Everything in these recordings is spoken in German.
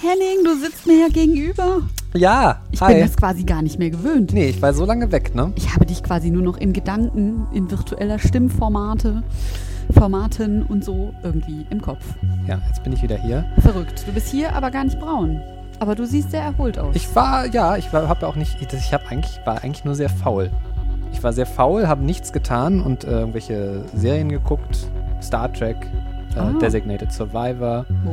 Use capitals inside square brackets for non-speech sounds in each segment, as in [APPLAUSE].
Henning, du sitzt mir ja gegenüber. Ja, Ich hi. bin das quasi gar nicht mehr gewöhnt. nee, ich war so lange weg, ne? Ich habe dich quasi nur noch in Gedanken, in virtueller Stimmformate, Formaten und so irgendwie im Kopf. Ja, jetzt bin ich wieder hier. Verrückt. Du bist hier, aber gar nicht braun. Aber du siehst sehr erholt aus. Ich war, ja, ich war, habe auch nicht, ich, habe eigentlich, war eigentlich nur sehr faul. Ich war sehr faul, habe nichts getan und äh, irgendwelche Serien geguckt, Star Trek, äh, Ah. Designated Survivor. oh,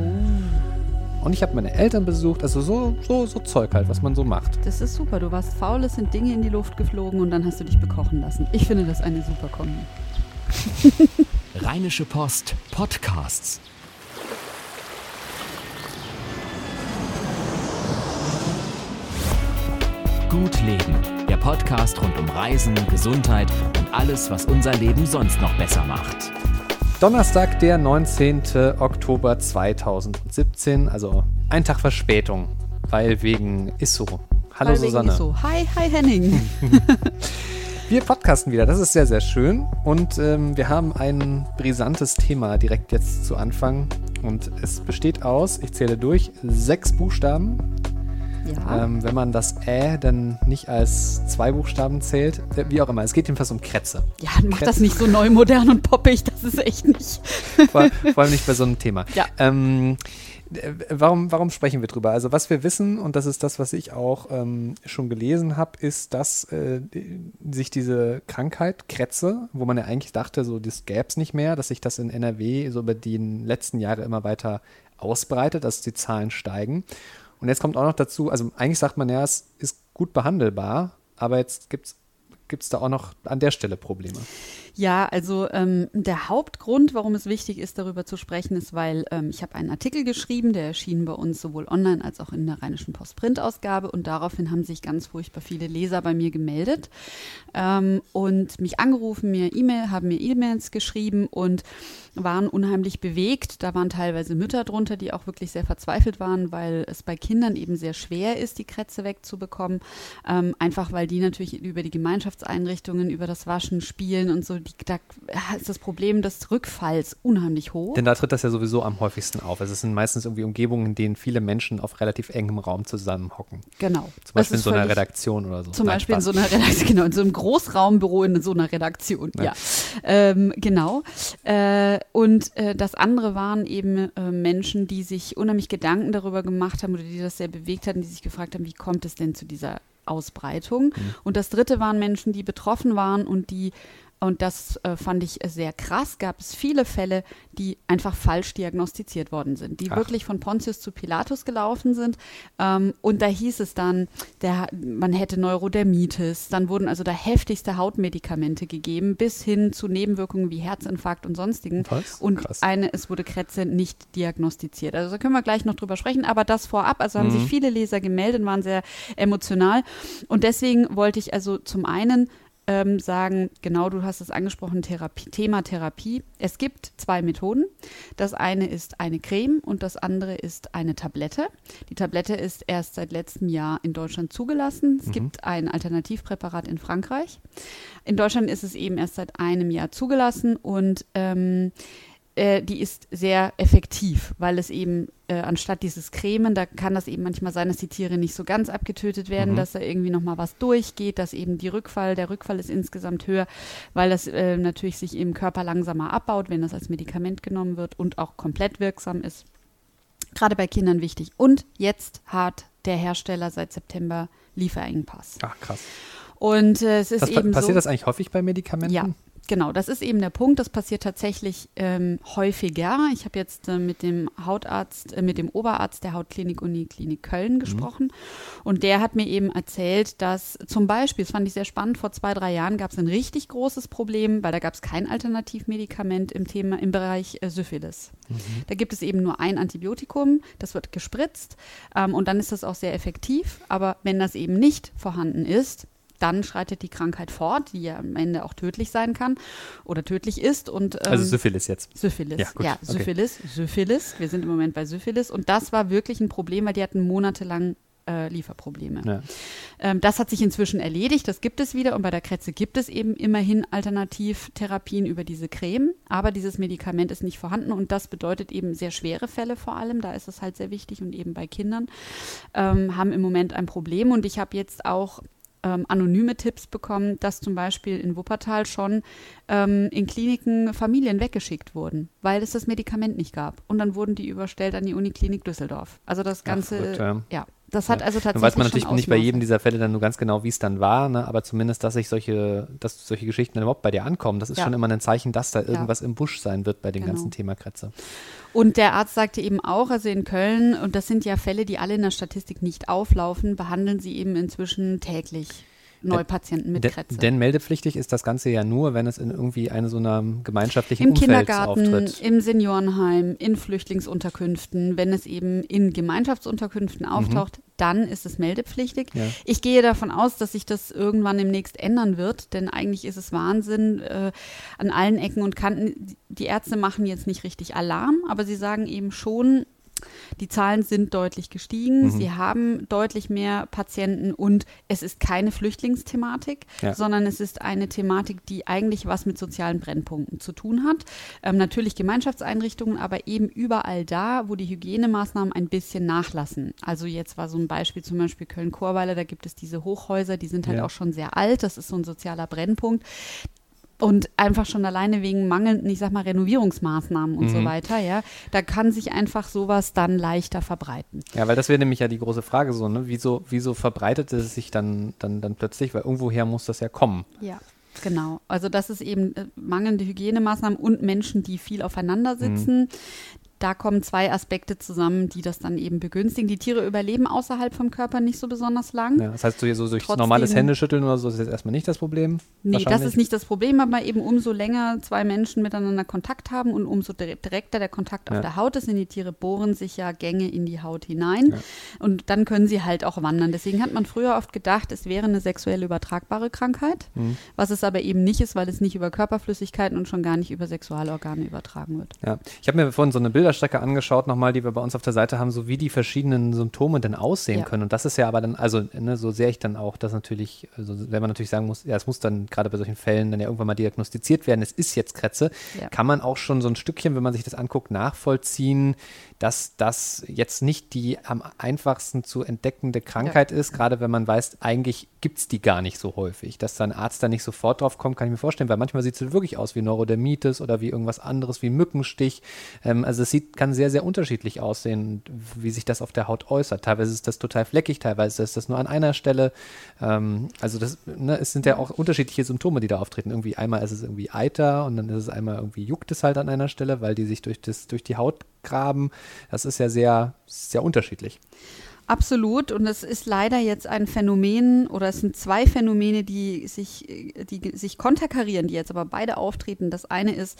Und ich habe meine Eltern besucht, also so, so, so Zeug halt, was man so macht. das ist super. Du warst faul, es sind Dinge in die Luft geflogen und dann hast du dich bekochen lassen. Ich finde das eine super Kombi. [LAUGHS] Rheinische Post Podcasts. Gut Leben, der Podcast rund um Reisen, Gesundheit und alles, was unser Leben sonst noch besser macht. Donnerstag, der 19. Oktober 2017, also ein Tag Verspätung, weil wegen Isso. Hallo Weil wegen Susanne. ist so. Hi, hi Henning. [LAUGHS] Wir podcasten wieder, das ist sehr, sehr schön. Und ähm, wir haben ein brisantes Thema direkt jetzt zu Anfang. Und es besteht aus, ich zähle durch, sechs Buchstaben. Ja. Ähm, wenn man das Ä dann nicht als zwei Buchstaben zählt, äh, wie auch immer. Es geht jedenfalls um Kretze. ja, mach das nicht so neu, modern und poppig. Das ist echt nicht. Vor, vor allem nicht bei so einem Thema. Ja. Ähm, äh, warum, warum sprechen wir drüber? Also was wir wissen, und das ist das, was ich auch ähm, schon gelesen habe, ist, dass äh, sich diese Krankheit, Kretze, wo man ja eigentlich dachte, so das gäbe es nicht mehr, dass sich das in NRW so über die letzten Jahre immer weiter ausbreitet, dass die Zahlen steigen. Und jetzt kommt auch noch dazu, also eigentlich sagt man ja, es ist gut behandelbar, aber jetzt gibt es da auch noch an der Stelle Probleme. Ja, also ähm, der Hauptgrund, warum es wichtig ist, darüber zu sprechen, ist, weil ähm, ich habe einen Artikel geschrieben, der erschien bei uns sowohl online als auch in der Rheinischen Post Printausgabe und daraufhin haben sich ganz furchtbar viele Leser bei mir gemeldet ähm, und mich angerufen, mir E-Mail, haben mir E-Mails geschrieben und waren unheimlich bewegt. Da waren teilweise Mütter drunter, die auch wirklich sehr verzweifelt waren, weil es bei Kindern eben sehr schwer ist, die Krätze wegzubekommen. Ähm, einfach weil die natürlich über die Gemeinschaftseinrichtungen, über das Waschen, Spielen und so, die, da ist das Problem des Rückfalls unheimlich hoch. Denn da tritt das ja sowieso am häufigsten auf. Also es sind meistens irgendwie Umgebungen, in denen viele Menschen auf relativ engem Raum zusammenhocken. Genau. Zum Beispiel in so einer Redaktion oder so. Zum Nein, Beispiel in Spaß. so einer Redaktion, genau, in so einem Großraumbüro in so einer Redaktion, ja. Ähm, genau. Äh, und äh, das andere waren eben äh, Menschen, die sich unheimlich Gedanken darüber gemacht haben oder die das sehr bewegt hatten, die sich gefragt haben, wie kommt es denn zu dieser Ausbreitung? Mhm. Und das dritte waren Menschen, die betroffen waren und die und das äh, fand ich sehr krass. Gab es viele Fälle, die einfach falsch diagnostiziert worden sind, die Ach. wirklich von Pontius zu Pilatus gelaufen sind. Ähm, und da hieß es dann, der, man hätte Neurodermitis. Dann wurden also da heftigste Hautmedikamente gegeben, bis hin zu Nebenwirkungen wie Herzinfarkt und sonstigen. Was? Und Krass. eine, es wurde Krätze nicht diagnostiziert. Also da können wir gleich noch drüber sprechen, aber das vorab, also haben Mhm. sich viele Leser gemeldet, waren sehr emotional. Und deswegen wollte ich also zum einen ähm, sagen, genau, du hast es angesprochen, Therapie, Thema Therapie. Es gibt zwei Methoden. Das eine ist eine Creme und das andere ist eine Tablette. Die Tablette ist erst seit letztem Jahr in Deutschland zugelassen. Es gibt ein Alternativpräparat in Frankreich. In Deutschland ist es eben erst seit einem Jahr zugelassen und ähm, äh, die ist sehr effektiv, weil es eben äh, anstatt dieses Cremen, da kann das eben manchmal sein, dass die Tiere nicht so ganz abgetötet werden, Mhm. dass da irgendwie nochmal was durchgeht, dass eben die Rückfall, der Rückfall ist insgesamt höher, weil das äh, natürlich sich im Körper langsamer abbaut, wenn das als Medikament genommen wird und auch komplett wirksam ist. Gerade bei Kindern wichtig. Und jetzt hat der Hersteller seit September Lieferengpass. Ach, krass. Und äh, es ist Das, eben passiert so. das eigentlich häufig bei Medikamenten? Ja, genau. Das ist eben der Punkt. Das passiert tatsächlich ähm, häufiger. Ich habe jetzt äh, mit dem Hautarzt, äh, mit dem Oberarzt der Hautklinik Uniklinik Köln gesprochen. Und der hat mir eben erzählt, dass zum Beispiel, das fand ich sehr spannend, vor zwei, drei Jahren gab es ein richtig großes Problem, weil da gab es kein Alternativmedikament im Thema, im Bereich äh, Syphilis. Da gibt es eben nur ein Antibiotikum, das wird gespritzt ähm, und dann ist das auch sehr effektiv. Aber wenn das eben nicht vorhanden ist, dann schreitet die Krankheit fort, die ja am Ende auch tödlich sein kann oder tödlich ist. Und, ähm, Also Syphilis jetzt. Syphilis. Ja, gut, okay. Syphilis, Syphilis. Wir sind im Moment bei Syphilis. Und das war wirklich ein Problem, weil die hatten monatelang äh, Lieferprobleme. Ja. Ähm, das hat sich inzwischen erledigt, das gibt es wieder und bei der Kretze gibt es eben immerhin Alternativtherapien über diese Creme, aber dieses Medikament ist nicht vorhanden und das bedeutet eben sehr schwere Fälle vor allem, da ist es halt sehr wichtig und eben bei Kindern ähm, haben im Moment ein Problem und ich habe jetzt auch ähm, anonyme Tipps bekommen, dass zum Beispiel in Wuppertal schon ähm, in Kliniken Familien weggeschickt wurden, weil es das Medikament nicht gab. Und dann wurden die überstellt an die Uniklinik Düsseldorf. Also das Ganze, verrückt, ja. ja. Das hat Ja. also tatsächlich. Nun weiß man natürlich nicht bei jedem dieser Fälle dann nur ganz genau, wie es dann war, ne? aber zumindest, dass sich solche, dass solche Geschichten dann überhaupt bei dir ankommen, das ist Ja. schon immer ein Zeichen, dass da irgendwas im Busch sein wird bei dem Genau. ganzen Thema Kretze. Und der Arzt sagte eben auch, also in Köln, und das sind ja Fälle, die alle in der Statistik nicht auflaufen, behandeln sie eben inzwischen täglich Neupatienten mit De- Kretze. Denn meldepflichtig ist das Ganze ja nur, wenn es in irgendwie eine so einer gemeinschaftlichen Im Umfeld Kindergarten, auftritt. im Seniorenheim, in Flüchtlingsunterkünften, wenn es eben in Gemeinschaftsunterkünften auftaucht, dann ist es meldepflichtig. Mhm. Ja. Ich gehe davon aus, dass sich das irgendwann demnächst ändern wird, denn eigentlich ist es Wahnsinn äh, an allen Ecken und Kanten. Die Ärzte machen jetzt nicht richtig Alarm, aber sie sagen eben schon, die Zahlen sind deutlich gestiegen, Mhm. sie haben deutlich mehr Patienten und es ist keine Flüchtlingsthematik, Ja. sondern es ist eine Thematik, die eigentlich was mit sozialen Brennpunkten zu tun hat. Ähm, natürlich Gemeinschaftseinrichtungen, aber eben überall da, wo die Hygienemaßnahmen ein bisschen nachlassen. Also jetzt war so ein Beispiel zum Beispiel Köln-Chorweiler, da gibt es diese Hochhäuser, die sind halt Ja. auch schon sehr alt, das ist so ein sozialer Brennpunkt. Und einfach schon alleine wegen mangelnden, ich sag mal, Renovierungsmaßnahmen und so Mhm. weiter, ja, da kann sich einfach sowas dann leichter verbreiten. Ja, weil das wäre nämlich ja die große Frage so, ne? Wieso, wieso verbreitet es sich dann, dann, dann plötzlich? Weil irgendwoher muss das ja kommen. Ja. Genau. Also das ist eben äh, mangelnde Hygienemaßnahmen und Menschen, die viel aufeinander sitzen. Da kommen zwei Aspekte zusammen, die das dann eben begünstigen. Die Tiere überleben außerhalb vom Körper nicht so besonders lang. Ja, das heißt, so, so durch Trotzdem- normales Händeschütteln oder so ist jetzt erstmal nicht das Problem. Nee, das ist nicht das Problem, aber eben umso länger zwei Menschen miteinander Kontakt haben und umso dire- direkter der Kontakt Ja. auf der Haut ist, in die Tiere bohren sich ja Gänge in die Haut hinein und dann können sie halt auch wandern. Deswegen hat man früher oft gedacht, es wäre eine sexuell übertragbare Krankheit, Mhm. was es aber eben nicht ist, weil es nicht über Körperflüssigkeiten und schon gar nicht über Sexualorgane übertragen wird. Ja, ich habe mir vorhin so eine Bilderstrecke angeschaut, nochmal, die wir bei uns auf der Seite haben, so wie die verschiedenen Symptome denn aussehen Ja. können. Und das ist ja aber dann, also ne, so sehr ich dann auch das natürlich, also wenn man natürlich sagen muss, ja, es muss dann gerade bei solchen Fällen dann ja irgendwann mal diagnostiziert werden, es ist jetzt Kretze, Ja. kann man auch schon so ein Stückchen, wenn man sich das anguckt, nachvollziehen, dass das jetzt nicht die am einfachsten zu entdeckende Krankheit ist, gerade wenn man weiß, eigentlich gibt es die gar nicht so häufig. Dass da ein Arzt da nicht sofort drauf kommt, kann ich mir vorstellen, weil manchmal sieht es wirklich aus wie Neurodermitis oder wie irgendwas anderes, wie Mückenstich. Ähm, also es sieht, kann sehr, sehr unterschiedlich aussehen, wie sich das auf der Haut äußert. Teilweise ist das total fleckig, teilweise ist das nur an einer Stelle. Ähm, also das, ne, es sind ja auch unterschiedliche Symptome, die da auftreten. Irgendwie einmal ist es irgendwie Eiter und dann ist es einmal irgendwie juckt es halt an einer Stelle, weil die sich durch, das, durch die Haut graben. Das ist ja sehr, sehr unterschiedlich. Absolut. Und es ist leider jetzt ein Phänomen oder es sind zwei Phänomene, die sich, äh, die sich konterkarieren, die jetzt aber beide auftreten. Das eine ist,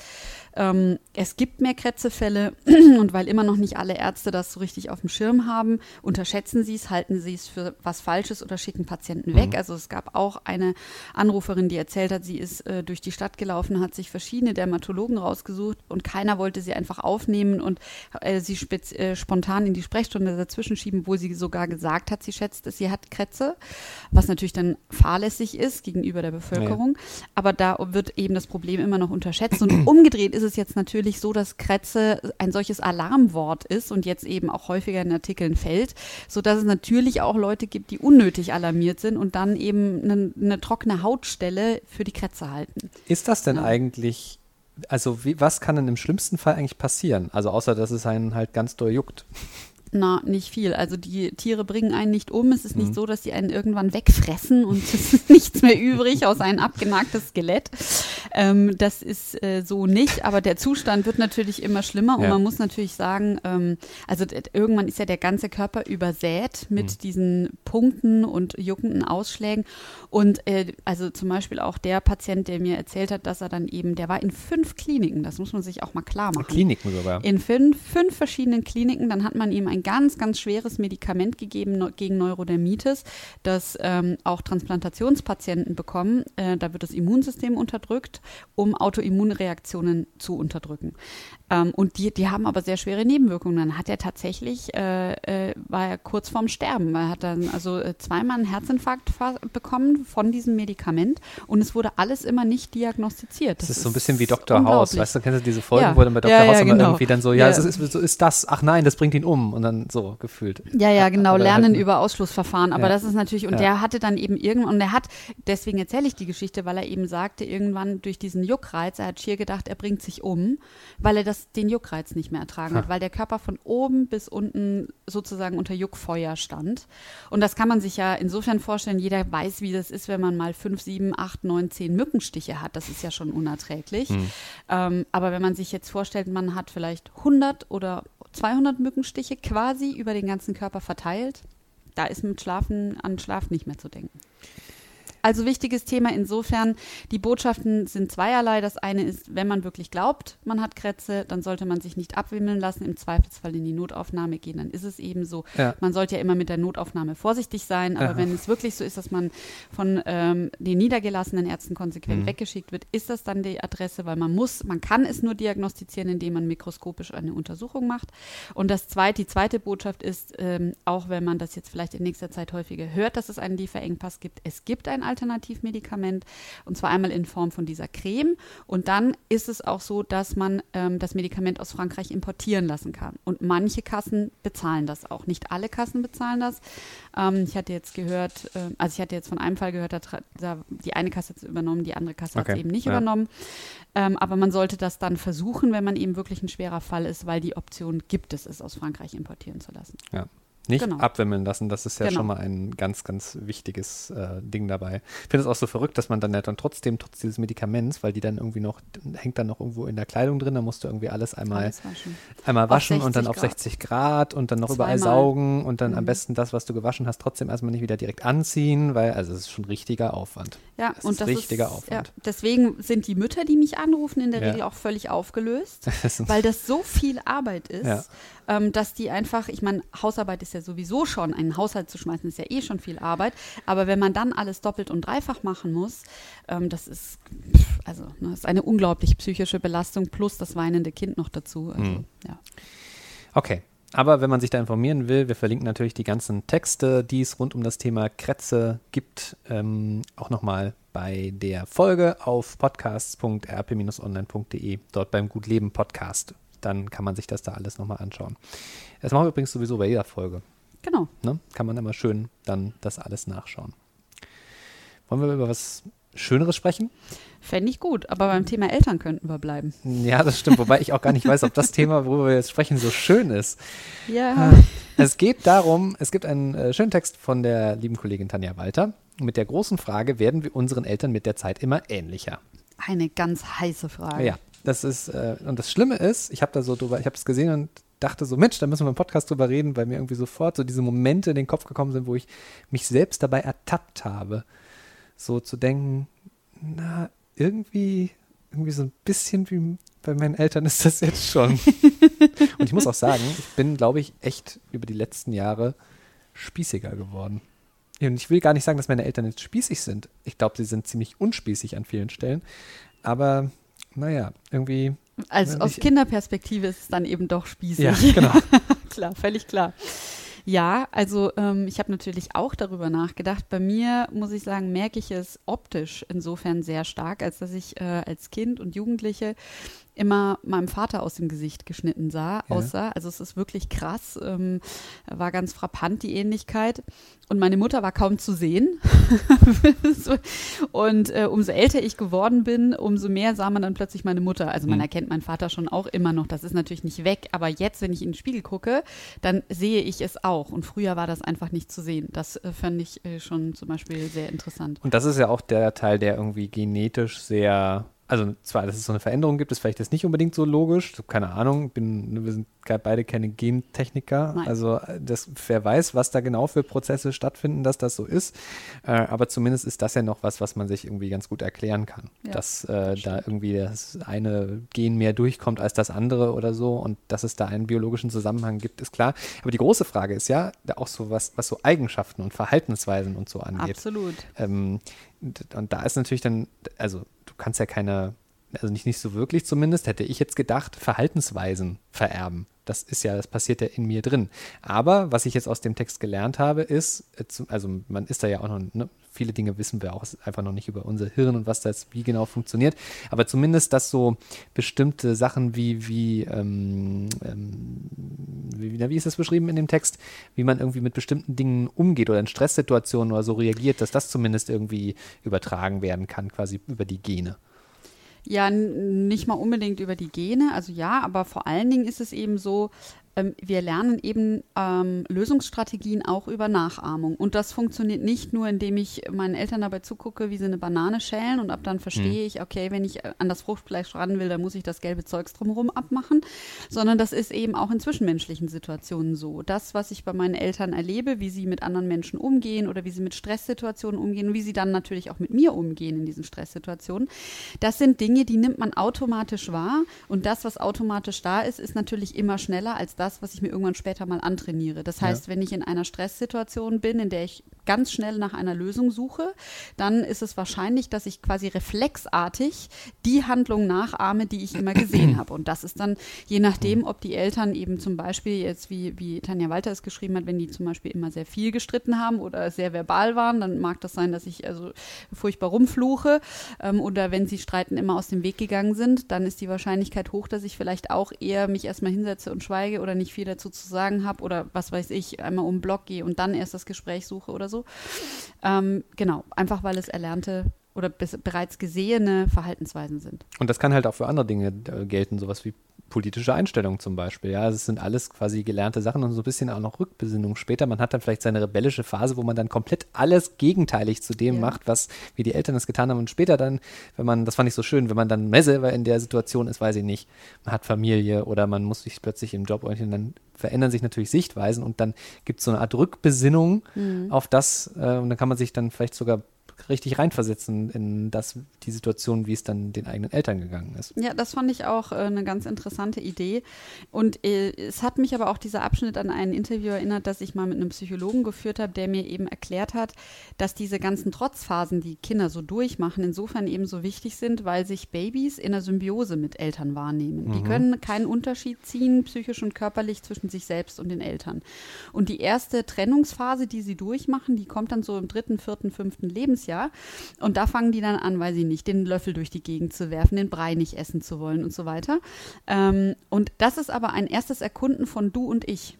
ähm, es gibt mehr Krätzefälle [CLEARS THROAT] und weil immer noch nicht alle Ärzte das so richtig auf dem Schirm haben, unterschätzen sie es, halten sie es für was Falsches oder schicken Patienten weg. Also es gab auch eine Anruferin, die erzählt hat, sie ist äh, durch die Stadt gelaufen, hat sich verschiedene Dermatologen rausgesucht und keiner wollte sie einfach aufnehmen und äh, sie äh, spontan in die Sprechstunde dazwischen schieben, wo sie sogar gesagt hat, sie schätzt, dass sie hat Krätze, was natürlich dann fahrlässig ist gegenüber der Bevölkerung. Aber da wird eben das Problem immer noch unterschätzt. Und [CLEARS THROAT] umgedreht ist es jetzt natürlich so, dass Krätze ein solches Alarmwort ist und jetzt eben auch häufiger in Artikeln fällt, sodass es natürlich auch Leute gibt, die unnötig alarmiert sind und dann eben eine, eine trockene Hautstelle für die Krätze halten. Ist das denn Ja. eigentlich, also wie, was kann denn im schlimmsten Fall eigentlich passieren? Also außer, dass es einen halt ganz doll juckt. Na, nicht viel. Also die Tiere bringen einen nicht um. Es ist Mhm. nicht so, dass die einen irgendwann wegfressen und [LAUGHS] es ist nichts mehr übrig aus ein abgenagtes Skelett. Ähm, das ist äh, so nicht, aber der Zustand wird natürlich immer schlimmer und Ja. man muss natürlich sagen, ähm, also irgendwann ist ja der ganze Körper übersät mit Mhm. diesen Punkten und juckenden Ausschlägen. Und äh, also zum Beispiel auch der Patient, der mir erzählt hat, dass er dann eben, der war in fünf Kliniken, das muss man sich auch mal klar machen Kliniken sogar. in fünf, fünf verschiedenen Kliniken. Dann hat man ihm ein ganz, ganz schweres Medikament gegeben gegen Neurodermitis, das ähm, auch Transplantationspatienten bekommen. Äh, da wird das Immunsystem unterdrückt. um Autoimmunreaktionen zu unterdrücken. Ähm, und die, die haben aber sehr schwere Nebenwirkungen. Dann hat er tatsächlich, äh, äh, war er kurz vorm Sterben. Er hat dann also äh, zweimal einen Herzinfarkt bekommen von diesem Medikament und es wurde alles immer nicht diagnostiziert. Das, das ist so ein bisschen wie Dr. House. Weißt du, kennst du diese Folgen, ja. wo dann bei Dr. Ja, House ja, immer genau. irgendwie dann so, ja, ja. So, ist, so ist das, ach nein, das bringt ihn um und dann so gefühlt. Ja, ja, genau, lernen halt, über Ausschlussverfahren. Aber das ist natürlich, und der hatte dann eben irgendwann, und er hat, deswegen erzähle ich die Geschichte, weil er eben sagte, irgendwann durch diesen Juckreiz, er hat schier gedacht, er bringt sich um, weil er das, den Juckreiz nicht mehr ertragen hat, weil der Körper von oben bis unten sozusagen unter Juckfeuer stand. Und das kann man sich ja insofern vorstellen, jeder weiß, wie das ist, wenn man mal fünf, sieben, acht, neun, zehn Mückenstiche hat. Das ist ja schon unerträglich. Mhm. Ähm, aber wenn man sich jetzt vorstellt, man hat vielleicht 100 oder 200 Mückenstiche quasi über den ganzen Körper verteilt, da ist mit Schlafen an Schlaf nicht mehr zu denken. Also wichtiges Thema insofern, die Botschaften sind zweierlei. Das eine ist, wenn man wirklich glaubt, man hat Krätze, dann sollte man sich nicht abwimmeln lassen, im Zweifelsfall in die Notaufnahme gehen, dann ist es eben so. Ja. Man sollte ja immer mit der Notaufnahme vorsichtig sein, aber ja. wenn es wirklich so ist, dass man von ähm, den niedergelassenen Ärzten konsequent mhm. weggeschickt wird, ist das dann die Adresse, weil man muss, man kann es nur diagnostizieren, indem man mikroskopisch eine Untersuchung macht. Und das zweite, die zweite Botschaft ist, ähm, auch wenn man das jetzt vielleicht in nächster Zeit häufiger hört, dass es einen Lieferengpass gibt, es gibt ein Alternativmedikament und zwar einmal in Form von dieser Creme und dann ist es auch so, dass man ähm, das Medikament aus Frankreich importieren lassen kann und manche Kassen bezahlen das auch. Nicht alle Kassen bezahlen das. Ähm, ich hatte jetzt gehört, äh, also ich hatte jetzt von einem Fall gehört, da, da die eine Kasse hat es übernommen, die andere Kasse okay. hat es eben nicht ja. übernommen. Ähm, aber man sollte das dann versuchen, wenn man eben wirklich ein schwerer Fall ist, weil die Option gibt es, es aus Frankreich importieren zu lassen. Ja. Nicht genau. abwimmeln lassen, das ist ja genau. schon mal ein ganz, ganz wichtiges äh, Ding dabei. Ich finde es auch so verrückt, dass man dann ja dann trotzdem, trotz dieses Medikaments, weil die dann irgendwie noch, hängt dann noch irgendwo in der Kleidung drin, da musst du irgendwie alles einmal alles waschen, einmal waschen und dann auf 60 Grad und dann noch Zweimal. überall saugen und dann mhm. am besten das, was du gewaschen hast, trotzdem erstmal nicht wieder direkt anziehen, weil, also es ist schon richtiger Aufwand. Ja, das und ist das richtiger ist, Aufwand. Ja, deswegen sind die Mütter, die mich anrufen, in der ja. Regel auch völlig aufgelöst, [LAUGHS] weil das so viel Arbeit ist. Ja ähm, dass die einfach, ich meine, Hausarbeit ist ja sowieso schon, einen Haushalt zu schmeißen, ist ja eh schon viel Arbeit. Aber wenn man dann alles doppelt und dreifach machen muss, ähm, das ist, also, ne, das ist eine unglaubliche psychische Belastung plus das weinende Kind noch dazu. Also, mhm. ja. Okay, aber wenn man sich da informieren will, wir verlinken natürlich die ganzen Texte, die es rund um das Thema Krätze gibt, ähm, auch nochmal bei der Folge auf podcasts.rp-online.de, dort beim Gutleben Podcast dann kann man sich das da alles nochmal anschauen. Das machen wir übrigens sowieso bei jeder Folge. Genau. Ne? Kann man immer schön dann das alles nachschauen. Wollen wir über was Schöneres sprechen? Fände ich gut, aber beim Thema Eltern könnten wir bleiben. Ja, das stimmt, wobei ich auch gar nicht weiß, ob das Thema, worüber wir jetzt sprechen, so schön ist. Ja. Es geht darum, es gibt einen äh, schönen Text von der lieben Kollegin Tanja Walter mit der großen Frage, werden wir unseren Eltern mit der Zeit immer ähnlicher? Eine ganz heiße Frage. Ja, das ist, äh, und das Schlimme ist, ich habe da so drüber, ich habe das gesehen und dachte so, Mensch, da müssen wir im Podcast drüber reden, weil mir irgendwie sofort so diese Momente in den Kopf gekommen sind, wo ich mich selbst dabei ertappt habe, so zu denken, na, irgendwie, irgendwie so ein bisschen wie bei meinen Eltern ist das jetzt schon. [LAUGHS] und ich muss auch sagen, ich bin, glaube ich, echt über die letzten Jahre spießiger geworden. Und ich will gar nicht sagen, dass meine Eltern jetzt spießig sind. Ich glaube, sie sind ziemlich unspießig an vielen Stellen. Aber naja, irgendwie. Also aus Kinderperspektive ist es dann eben doch spießig. Ja, [LAUGHS] genau. klar, völlig klar. Ja, also ähm, ich habe natürlich auch darüber nachgedacht. Bei mir, muss ich sagen, merke ich es optisch insofern sehr stark, als dass ich äh, als Kind und Jugendliche immer meinem Vater aus dem Gesicht geschnitten sah, ja. aussah. Also es ist wirklich krass, ähm, war ganz frappant die Ähnlichkeit. Und meine Mutter war kaum zu sehen. [LAUGHS] und äh, umso älter ich geworden bin, umso mehr sah man dann plötzlich meine Mutter. Also man mhm. erkennt meinen Vater schon auch immer noch. Das ist natürlich nicht weg. Aber jetzt, wenn ich in den Spiegel gucke, dann sehe ich es auch. Und früher war das einfach nicht zu sehen. Das äh, fand ich äh, schon zum Beispiel sehr interessant. Und das ist ja auch der Teil, der irgendwie genetisch sehr also zwar, dass es so eine Veränderung gibt, ist vielleicht jetzt nicht unbedingt so logisch. Keine Ahnung, bin, ne, wir sind beide keine Gentechniker. Nein. Also das, wer weiß, was da genau für Prozesse stattfinden, dass das so ist. Äh, aber zumindest ist das ja noch was, was man sich irgendwie ganz gut erklären kann. Ja, dass äh, da irgendwie das eine Gen mehr durchkommt als das andere oder so und dass es da einen biologischen Zusammenhang gibt, ist klar. Aber die große Frage ist ja auch so was, was so Eigenschaften und Verhaltensweisen und so angeht. Absolut. Ähm, und da ist natürlich dann, also du kannst ja keine, also nicht, nicht so wirklich zumindest, hätte ich jetzt gedacht, Verhaltensweisen vererben. Das ist ja, das passiert ja in mir drin. Aber was ich jetzt aus dem Text gelernt habe, ist, äh, also man ist da ja auch noch, ne, viele Dinge wissen wir auch einfach noch nicht über unser Hirn und was das wie genau funktioniert. Aber zumindest, dass so bestimmte Sachen wie, wie, ähm, ähm, wie, wie ist das beschrieben in dem Text, wie man irgendwie mit bestimmten Dingen umgeht oder in Stresssituationen oder so reagiert, dass das zumindest irgendwie übertragen werden kann, quasi über die Gene. Ja, nicht mal unbedingt über die Gene, also ja, aber vor allen Dingen ist es eben so, ähm, wir lernen eben ähm, Lösungsstrategien auch über Nachahmung. Und das funktioniert nicht nur, indem ich meinen Eltern dabei zugucke, wie sie eine Banane schälen und ab dann verstehe mhm. ich, okay, wenn ich an das Fruchtfleisch ran will, dann muss ich das gelbe Zeugs drumherum abmachen, sondern das ist eben auch in zwischenmenschlichen Situationen so. Das, was ich bei meinen Eltern erlebe, wie sie mit anderen Menschen umgehen oder wie sie mit Stresssituationen umgehen und wie sie dann natürlich auch mit mir umgehen in diesen Stresssituationen, das sind Dinge, die nimmt man automatisch wahr und das, was automatisch da ist, ist natürlich immer schneller als das, das, was ich mir irgendwann später mal antrainiere. Das heißt, ja. wenn ich in einer Stresssituation bin, in der ich ganz schnell nach einer Lösung suche, dann ist es wahrscheinlich, dass ich quasi reflexartig die Handlung nachahme, die ich immer gesehen [CLEARS THROAT] habe. Und das ist dann je nachdem, ob die Eltern eben zum Beispiel jetzt, wie, wie Tanja Walter es geschrieben hat, wenn die zum Beispiel immer sehr viel gestritten haben oder sehr verbal waren, dann mag das sein, dass ich also furchtbar rumfluche. Ähm, oder wenn sie streiten immer aus dem Weg gegangen sind, dann ist die Wahrscheinlichkeit hoch, dass ich vielleicht auch eher mich erstmal hinsetze und schweige oder nicht viel dazu zu sagen habe oder was weiß ich, einmal um den Block gehe und dann erst das Gespräch suche oder so. Ähm, genau, einfach weil es erlernte oder bereits gesehene Verhaltensweisen sind. Und das kann halt auch für andere Dinge äh, gelten, sowas wie politische Einstellung zum Beispiel. Ja, also es sind alles quasi gelernte Sachen und so ein bisschen auch noch Rückbesinnung später. Man hat dann vielleicht seine rebellische Phase, wo man dann komplett alles gegenteilig zu dem ja. macht, was wie die Eltern es getan haben. Und später dann, wenn man, das fand ich so schön, wenn man dann Messe in der Situation ist, weiß ich nicht, man hat Familie oder man muss sich plötzlich im Job orientieren, dann verändern sich natürlich Sichtweisen und dann gibt es so eine Art Rückbesinnung mhm. auf das äh, und dann kann man sich dann vielleicht sogar richtig reinversetzen in das, die Situation, wie es dann den eigenen Eltern gegangen ist. Ja, das fand ich auch äh, eine ganz interessante Idee. Und äh, es hat mich aber auch dieser Abschnitt an ein Interview erinnert, das ich mal mit einem Psychologen geführt habe, der mir eben erklärt hat, dass diese ganzen Trotzphasen, die Kinder so durchmachen, insofern eben so wichtig sind, weil sich Babys in der Symbiose mit Eltern wahrnehmen. Mhm. Die können keinen Unterschied ziehen, psychisch und körperlich, zwischen sich selbst und den Eltern. Und die erste Trennungsphase, die sie durchmachen, die kommt dann so im dritten, vierten, fünften Lebensjahr ja. Und da fangen die dann an, weiß ich nicht, den Löffel durch die Gegend zu werfen, den Brei nicht essen zu wollen und so weiter. Ähm, und das ist aber ein erstes Erkunden von du und ich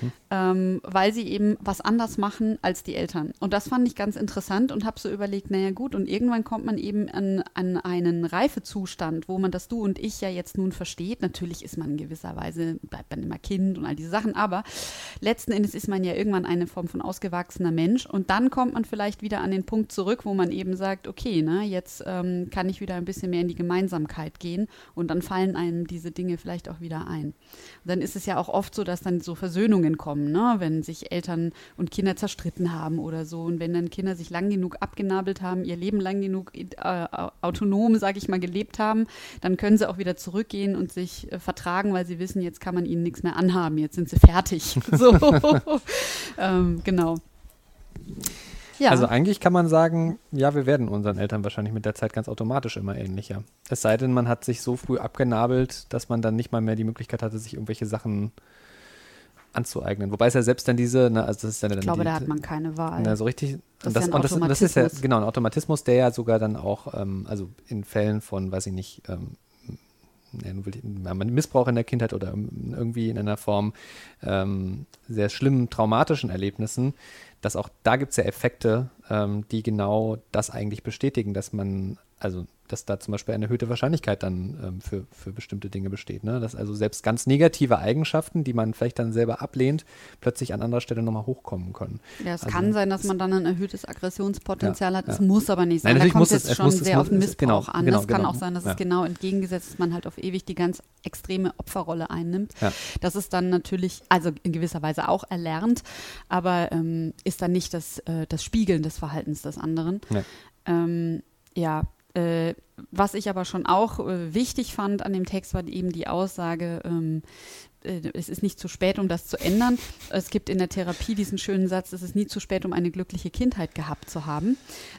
mhm. ähm, weil sie eben was anders machen als die Eltern. Und das fand ich ganz interessant und habe so überlegt, naja gut, und irgendwann kommt man eben an, an einen Reifezustand, wo man das Du und Ich ja jetzt nun versteht. Natürlich ist man in gewisser Weise, bleibt man immer Kind und all diese Sachen, aber letzten Endes ist man ja irgendwann eine Form von ausgewachsener Mensch und dann kommt man vielleicht wieder an den Punkt zurück, wo man eben sagt, okay, ne, jetzt ähm, kann ich wieder ein bisschen mehr in die Gemeinsamkeit gehen und dann fallen einem diese Dinge vielleicht auch wieder ein. Und dann ist es ja auch oft so, dass dann so Versöhnungen kommen kommen, ne? wenn sich Eltern und Kinder zerstritten haben oder so. Und wenn dann Kinder sich lang genug abgenabelt haben, ihr Leben lang genug äh, autonom, sage ich mal, gelebt haben, dann können sie auch wieder zurückgehen und sich äh, vertragen, weil sie wissen, jetzt kann man ihnen nichts mehr anhaben, jetzt sind sie fertig. [LAUGHS] so, ähm, genau. Ja. Also eigentlich kann man sagen, ja, wir werden unseren Eltern wahrscheinlich mit der Zeit ganz automatisch immer ähnlicher. Es sei denn, man hat sich so früh abgenabelt, dass man dann nicht mal mehr die Möglichkeit hatte, sich irgendwelche Sachen anzueignen. Wobei es ja selbst dann diese, ne, also das ist dann, ich glaube, die, da hat man keine Wahl. Na, so richtig. Das, das, ja und das, das, ist ja genau ein Automatismus, der ja sogar dann auch, ähm, also in Fällen von, weiß ich nicht, ähm, Missbrauch in der Kindheit oder irgendwie in einer Form ähm, sehr schlimmen traumatischen Erlebnissen, dass auch da gibt es ja Effekte, ähm, die genau das eigentlich bestätigen, dass man, also dass da zum Beispiel eine erhöhte Wahrscheinlichkeit dann ähm, für, für bestimmte Dinge besteht. Ne? Dass also selbst ganz negative Eigenschaften, die man vielleicht dann selber ablehnt, plötzlich an anderer Stelle nochmal hochkommen können. Ja, es also, kann sein, dass man dann ein erhöhtes Aggressionspotenzial ja, hat. Es ja. muss aber nicht sein. Nein, da kommt es, jetzt schon muss, sehr auf den Missbrauch genau, an. Genau, das kann genau. auch sein, dass ja. es genau entgegengesetzt ist, man halt auf ewig die ganz extreme Opferrolle einnimmt. Das ist dann natürlich, also in gewisser Weise auch erlernt, aber ähm, ist dann nicht das, äh, das Spiegeln des Verhaltens des anderen. Ähm, ja, äh, was ich aber schon auch äh, wichtig fand an dem Text, war eben die Aussage, ähm, äh, es ist nicht zu spät, um das zu ändern. Es gibt in der Therapie diesen schönen Satz, es ist nie zu spät, um eine glückliche Kindheit gehabt zu haben.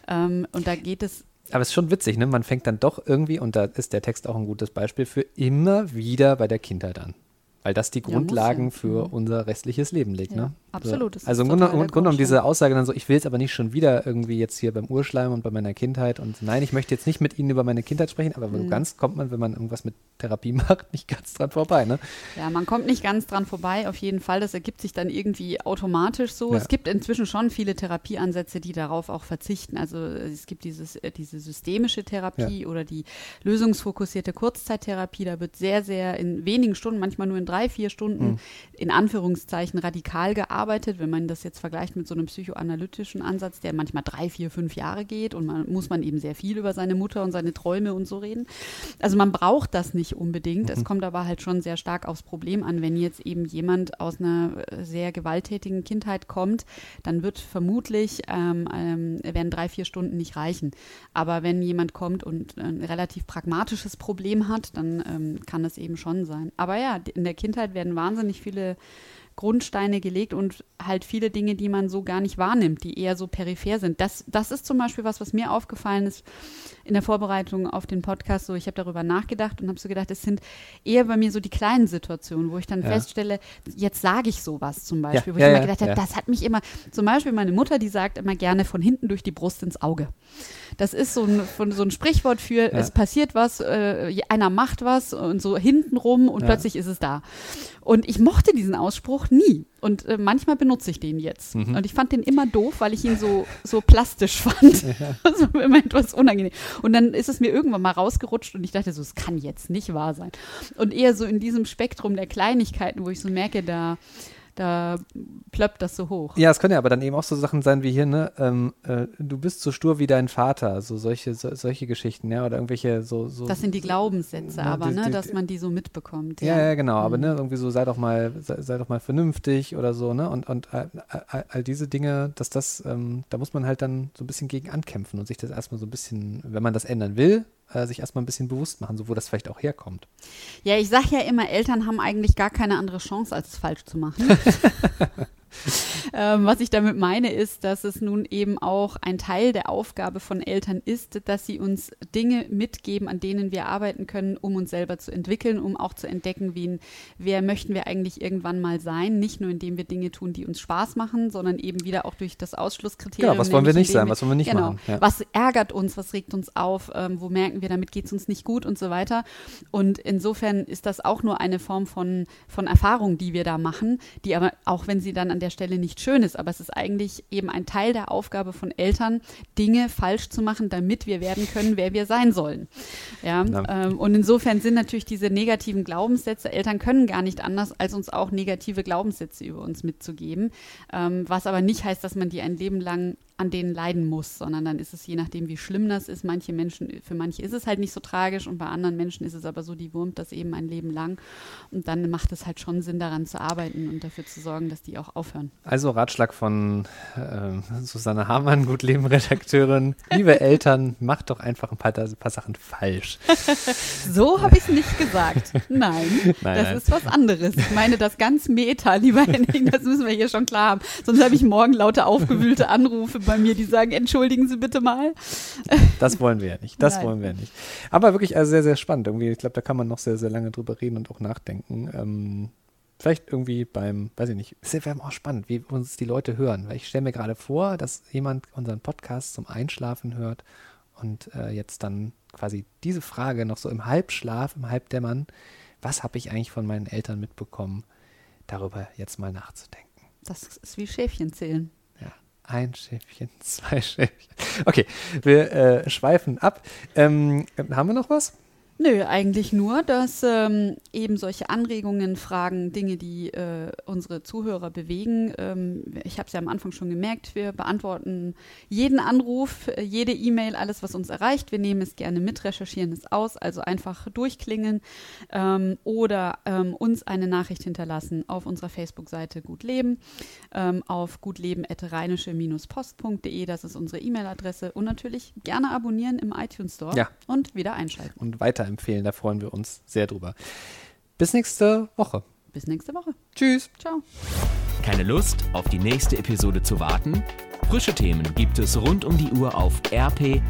Ähm, und da geht es aber es ist schon witzig, ne? Man fängt dann doch irgendwie, und da ist der Text auch ein gutes Beispiel für, immer wieder bei der Kindheit an. Weil das die Grundlagen ja. für Mhm. unser restliches Leben legt, Ja, ne? Absolut. Das So. Also im Grunde, um diese. Aussage dann so, ich will es aber nicht schon wieder irgendwie jetzt hier beim Urschleim und bei meiner Kindheit und nein, ich möchte jetzt nicht mit Ihnen über meine Kindheit sprechen, aber Mhm. ganz kommt man, wenn man irgendwas mit Therapie [LAUGHS] macht, nicht ganz dran vorbei, ne? Ja, man kommt nicht ganz dran vorbei, auf jeden Fall. Das ergibt sich dann irgendwie automatisch so. Ja. Es gibt inzwischen schon viele Therapieansätze, die darauf auch verzichten. Also äh, es gibt dieses, äh, diese systemische Therapie oder die lösungsfokussierte Kurzzeittherapie. Da wird sehr, sehr in wenigen Stunden, manchmal nur in drei, vier Stunden, Mhm. in Anführungszeichen radikal gearbeitet. Wenn man das jetzt vergleicht mit so einem psychoanalytischen Ansatz, der manchmal drei, vier, fünf Jahre geht und man muss man eben sehr viel über seine Mutter und seine Träume und so reden. Also man braucht das nicht unbedingt. Es kommt aber halt schon sehr stark aufs Problem an. Wenn jetzt eben jemand aus einer äh, sehr gewalttätigen Kindheit kommt, dann wird vermutlich ähm, ähm, werden drei, vier Stunden nicht reichen. Aber wenn jemand kommt und ein relativ pragmatisches Problem hat, dann ähm, kann das eben schon sein. Aber ja, in der Kindheit werden wahnsinnig viele Grundsteine gelegt und halt viele Dinge, die man so gar nicht wahrnimmt, die eher so peripher sind. Das, das ist zum Beispiel was, was mir aufgefallen ist in der Vorbereitung auf den Podcast. So, ich habe darüber nachgedacht und habe so gedacht, es sind eher bei mir so die kleinen Situationen, wo ich dann Ja. feststelle, jetzt sage ich sowas zum Beispiel, wo ja, ich immer gedacht habe, das hat mich immer, zum Beispiel meine Mutter, die sagt immer gerne von hinten durch die Brust ins Auge. Das ist so ein, von, so ein Sprichwort für, es passiert was, äh, einer macht was und so hintenrum und plötzlich ist es da. Und ich mochte diesen Ausspruch nie. Und äh, manchmal benutze ich den jetzt. Mhm. Und ich fand den immer doof, weil ich ihn so, so plastisch [LAUGHS] fand. Das war mir immer etwas unangenehm. Und dann ist es mir irgendwann mal rausgerutscht und ich dachte so, es kann jetzt nicht wahr sein. Und eher so in diesem Spektrum der Kleinigkeiten, wo ich so merke, da, da plöppt das so hoch. Ja, es können ja aber dann eben auch so Sachen sein wie hier, ne, ähm, äh, du bist so stur wie dein Vater, so solche, so, solche Geschichten, ja, oder irgendwelche so, so Das sind die Glaubenssätze, Ja, aber, die- ne, die- dass man die so mitbekommt. Ja, ja, genau, aber Mhm. ne, irgendwie so sei doch mal, sei, sei doch mal vernünftig oder so, ne? Und, und all, all, all diese Dinge, dass das, ähm, da muss man halt dann so ein bisschen gegen ankämpfen und sich das erstmal so ein bisschen, wenn man das ändern will, äh, sich erstmal ein bisschen bewusst machen, so wo das vielleicht auch herkommt. Ja, ich sage ja immer, Eltern haben eigentlich gar keine andere Chance, als es falsch zu machen. [LAUGHS] [LAUGHS] ähm, was ich damit meine, ist, dass es nun eben auch ein Teil der Aufgabe von Eltern ist, dass sie uns Dinge mitgeben, an denen wir arbeiten können, um uns selber zu entwickeln, um auch zu entdecken, wen, wer möchten wir eigentlich irgendwann mal sein. Nicht nur, indem wir Dinge tun, die uns Spaß machen, sondern eben wieder auch durch das Ausschlusskriterium. Genau, was wollen wir nicht sein, was wollen wir nicht genau, machen, ja. Was ärgert uns, was regt uns auf, ähm, wo merken wir, damit geht es uns nicht gut und so weiter. Und insofern ist das auch nur eine Form von, von Erfahrung, die wir da machen, die aber, auch wenn sie dann an der Stelle nicht schön ist, aber es ist eigentlich eben ein Teil der Aufgabe von Eltern, Dinge falsch zu machen, damit wir werden können, wer wir sein sollen. Ja, ähm, und insofern sind natürlich diese negativen Glaubenssätze, Eltern können gar nicht anders, als uns auch negative Glaubenssätze über uns mitzugeben, ähm, was aber nicht heißt, dass man die ein Leben lang an denen leiden muss, sondern dann ist es je nachdem, wie schlimm das ist. Manche Menschen, für manche ist es halt nicht so tragisch und bei anderen Menschen ist es aber so, die wurmt das eben ein Leben lang. Und dann macht es halt schon Sinn, daran zu arbeiten und dafür zu sorgen, dass die auch aufhören. Also Ratschlag von ähm, Susanne Hamann, Gut Leben Redakteurin. Liebe Eltern, macht doch einfach ein paar, ein paar Sachen falsch. [LAUGHS] So habe ich es nicht gesagt. Nein, [LAUGHS] Nein, das nein. ist was anderes. Ich meine das ganz meta, lieber Henning, das müssen wir hier schon klar haben. Sonst habe ich morgen lauter aufgewühlte Anrufe bei mir, die sagen, entschuldigen Sie bitte mal. Das wollen wir ja nicht. Das Nein. wollen wir ja nicht. Aber wirklich also sehr, sehr spannend. Irgendwie, ich glaube, da kann man noch sehr, sehr lange drüber reden und auch nachdenken. Ähm, vielleicht irgendwie beim, weiß ich nicht, es wäre auch spannend, wie uns die Leute hören. Weil ich stelle mir gerade vor, dass jemand unseren Podcast zum Einschlafen hört und äh, jetzt dann quasi diese Frage noch so im Halbschlaf, im Halbdämmern, was habe ich eigentlich von meinen Eltern mitbekommen, darüber jetzt mal nachzudenken. Das ist wie Schäfchen zählen. Ja, ein Schäfchen, [LAUGHS] zwei Schäfchen. Okay, wir äh, schweifen ab. Ähm, haben wir noch was? Nö, eigentlich nur, dass ähm, eben solche Anregungen, Fragen, Dinge, die äh, unsere Zuhörer bewegen. Ähm, ich habe es ja am Anfang schon gemerkt, wir beantworten jeden Anruf, jede E-Mail, alles, was uns erreicht. Wir nehmen es gerne mit, recherchieren es aus, also einfach durchklingen ähm, oder ähm, uns eine Nachricht hinterlassen auf unserer Facebook-Seite Gut Leben, ähm, auf gutleben.rheinische-post.de, das ist unsere E-Mail-Adresse und natürlich gerne abonnieren im iTunes Store Ja. und wieder einschalten. Und weiterempfehlen, da freuen wir uns sehr drüber. Bis nächste Woche. Bis nächste Woche. Tschüss. Ciao. Keine Lust, auf die nächste Episode zu warten? Frische Themen gibt es rund um die Uhr auf rp-online.de.